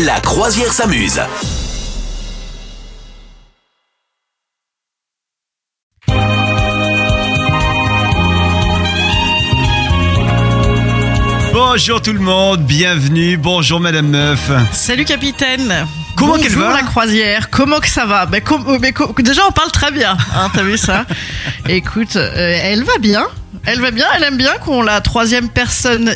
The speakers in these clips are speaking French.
La croisière s'amuse. Bonjour tout le monde, bienvenue, bonjour Madame Meuf. Salut capitaine. Comment qu'elle va la croisière. Comment que ça va com- mais co- Déjà on parle très bien. Hein, T'as vu ça Écoute, euh, elle va bien. Elle va bien. Elle aime bien qu'on la troisième personne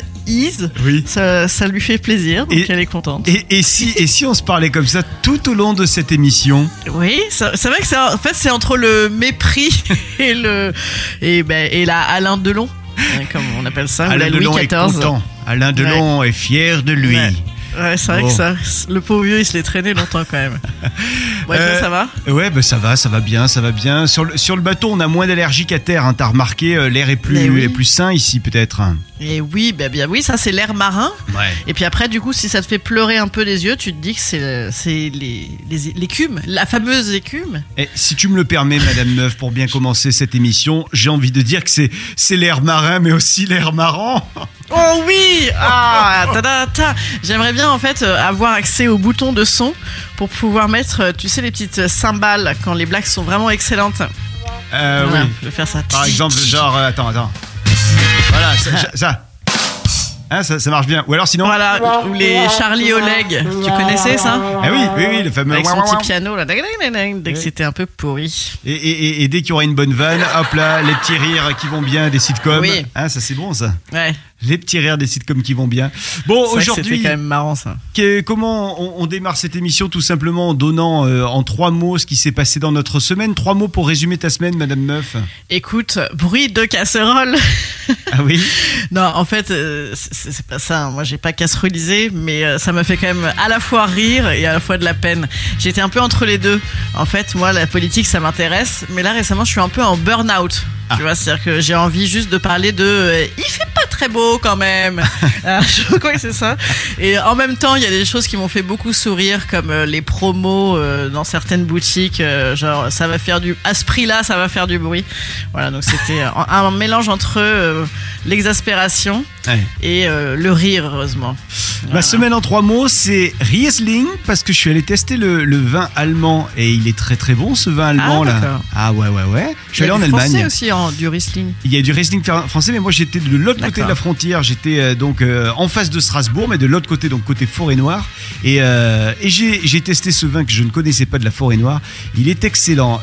Oui. Ça, ça lui fait plaisir. Donc Et- elle est contente. Et, et si, et si on se parlait comme ça tout au long de cette émission? Oui, ça- c'est vrai que c'est en fait c'est entre le mépris et le et ben et la Alain Delon, comme on appelle ça, ou Alain la Louis Delon est XIV. content. Alain Delon est fier de lui. Ouais. Ouais, c'est vrai Bon. que ça, le pauvre vieux, il se l'est traîné longtemps quand même. Bref, Euh, ça va? Ouais, bah ça va, ça va bien, ça va bien. Sur le, sur le bateau, on a moins d'allergies qu'à terre. Hein, T'as remarqué, euh, l'air est plus, oui. est plus sain ici peut-être. Et oui, ben bien oui, ça c'est l'air marin. Ouais. Et puis après, du coup, si ça te fait pleurer un peu les yeux, tu te dis que c'est c'est les les- l'écume, la fameuse écume. Et si tu me le permets, Madame Meuf, pour bien commencer cette émission, j'ai envie de dire que c'est c'est l'air marin, mais aussi l'air marrant. Oh oui Ah. J'aimerais bien en fait euh, avoir accès au bouton de son pour pouvoir mettre, euh, tu sais, les petites cymbales quand les blagues sont vraiment excellentes. Euh, Voilà, oui. je vais faire ça. Par exemple, genre, euh, attends, attends. Voilà, ça. ça. Hein, ça, ça marche bien. Ou alors sinon. Voilà, ou les Charlie Oleg. Tu connaissais ça Ah oui, oui, oui, le fameux. Avec son petit piano là, dès que c'était un peu pourri. Et, et- et- et dès qu'il y aura une bonne vanne, hop là, les petits rires qui vont bien des sitcoms. Oui. Hein, ça c'est bon ça. Ouais, Les petits rires des sitcoms qui vont bien. Bon, aujourd'hui, quand même marrant ça. que- comment on, on démarre cette émission Tout simplement en donnant euh, en trois mots ce qui s'est passé dans notre semaine? Trois mots pour résumer ta semaine, Madame Meuf. Écoute, bruit de casserole. Ah oui? Non, en fait, euh, c'est pas ça. hein. Moi, j'ai pas casserolisé, mais euh, ça m'a fait quand même à la fois rire et à la fois de la peine. J'étais un peu entre les deux. En fait, moi, la politique, ça m'intéresse, mais là récemment, je suis un peu en burn-out. Tu vois, c'est-à-dire que j'ai envie juste de parler de. euh, il fait pas très beau quand même. Euh, je crois que c'est ça. Et en même temps, il y a des choses qui m'ont fait beaucoup sourire, comme euh, les promos euh, dans certaines boutiques. genre, ça va faire du. À ce prix-là, ça va faire du bruit. Voilà, donc c'était un, mélange entre l'exaspération Ouais. et euh, le rire, heureusement. Ma semaine en trois mots, c'est Riesling, parce que je suis allé tester le, le vin allemand et il est très très bon ce vin allemand Ah, là. Ah ouais, ouais, ouais. Je suis Il y allé a en du Allemagne. français aussi, en, du Riesling. Il y a du Riesling fr- français, mais moi j'étais de l'autre côté de la frontière. J'étais euh, donc euh, en face de Strasbourg, mais de l'autre côté, donc côté Forêt-Noire. Et, euh, et j'ai testé ce vin que je ne connaissais pas de la Forêt-Noire. Il est excellent.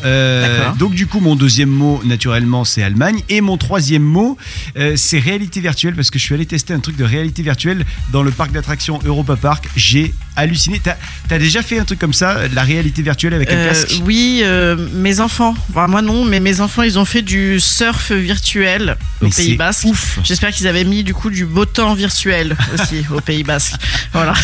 Donc du coup, mon deuxième mot, naturellement, c'est Allemagne. Et mon troisième mot, euh, réalité virtuelle, parce que je suis allé tester un truc de réalité virtuelle dans le parc d'attractions Europa Park. J'ai halluciné. T'as as déjà fait un truc comme ça, de la réalité virtuelle avec un Euh, casque? oui, euh, mes enfants. Enfin, moi non, mais mes enfants, ils ont fait du surf virtuel au Pays Basque. ouf. J'espère qu'ils avaient mis du coup du beau temps virtuel aussi au Pays Basque. Voilà.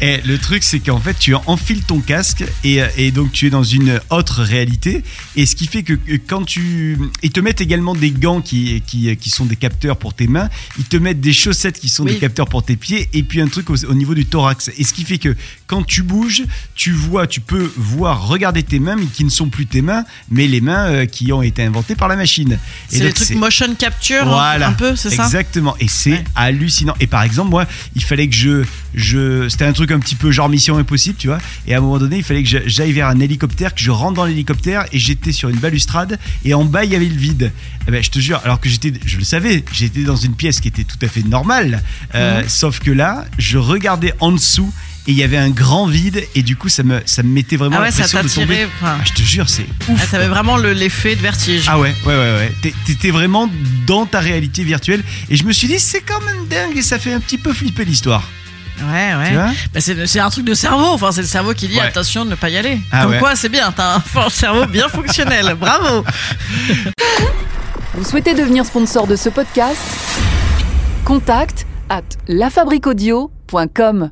Et le truc, c'est qu'en fait, tu enfiles ton casque et, et donc tu es dans une autre réalité. Et ce qui fait que que quand tu. Ils te mettent également des gants qui, qui, qui sont des capteurs pour tes mains. Ils te mettent des chaussettes qui sont Oui. des capteurs pour tes pieds. Et puis un truc au, au niveau du thorax. Et ce qui fait que quand tu bouges, tu vois, tu peux voir, regarder tes mains, mais qui ne sont plus tes mains, mais les mains euh, qui ont été inventées par la machine. C'est trucs c'est- motion capture, voilà, un peu, c'est ça Exactement. Et c'est Ouais. hallucinant. Et par exemple, moi, il fallait que je, je, c'était un truc un petit peu genre Mission Impossible, tu vois. Et à un moment donné, il fallait que j'aille vers un hélicoptère, que je rentre dans l'hélicoptère et j'étais sur une balustrade et en bas il y avait le vide. Eh ben, je te jure, alors que j'étais, je le savais, j'étais dans une pièce qui était tout à fait normale. Euh, Mhm. Sauf que là, je regardais en dessous. Et il y avait un grand vide et du coup ça me ça me mettait vraiment Ah ouais, ça l'impression de tomber. enfin, Ah, je te jure c'est ouf. ah, T'avais vraiment le- l'effet de vertige. Ah ouais, ouais, ouais, ouais. T'étais vraiment dans ta réalité virtuelle. Et je me suis dit, c'est quand même dingue et ça fait un petit peu flipper l'histoire. Ouais, ouais. Bah, c'est c'est un truc de cerveau. Enfin, c'est le cerveau qui dit Ouais. attention de ne pas y aller. Ah Comme ouais. quoi, c'est bien. T'as un fort cerveau bien fonctionnel. Bravo. Vous souhaitez devenir sponsor de ce podcast? Contact à lafabriquaudio.com.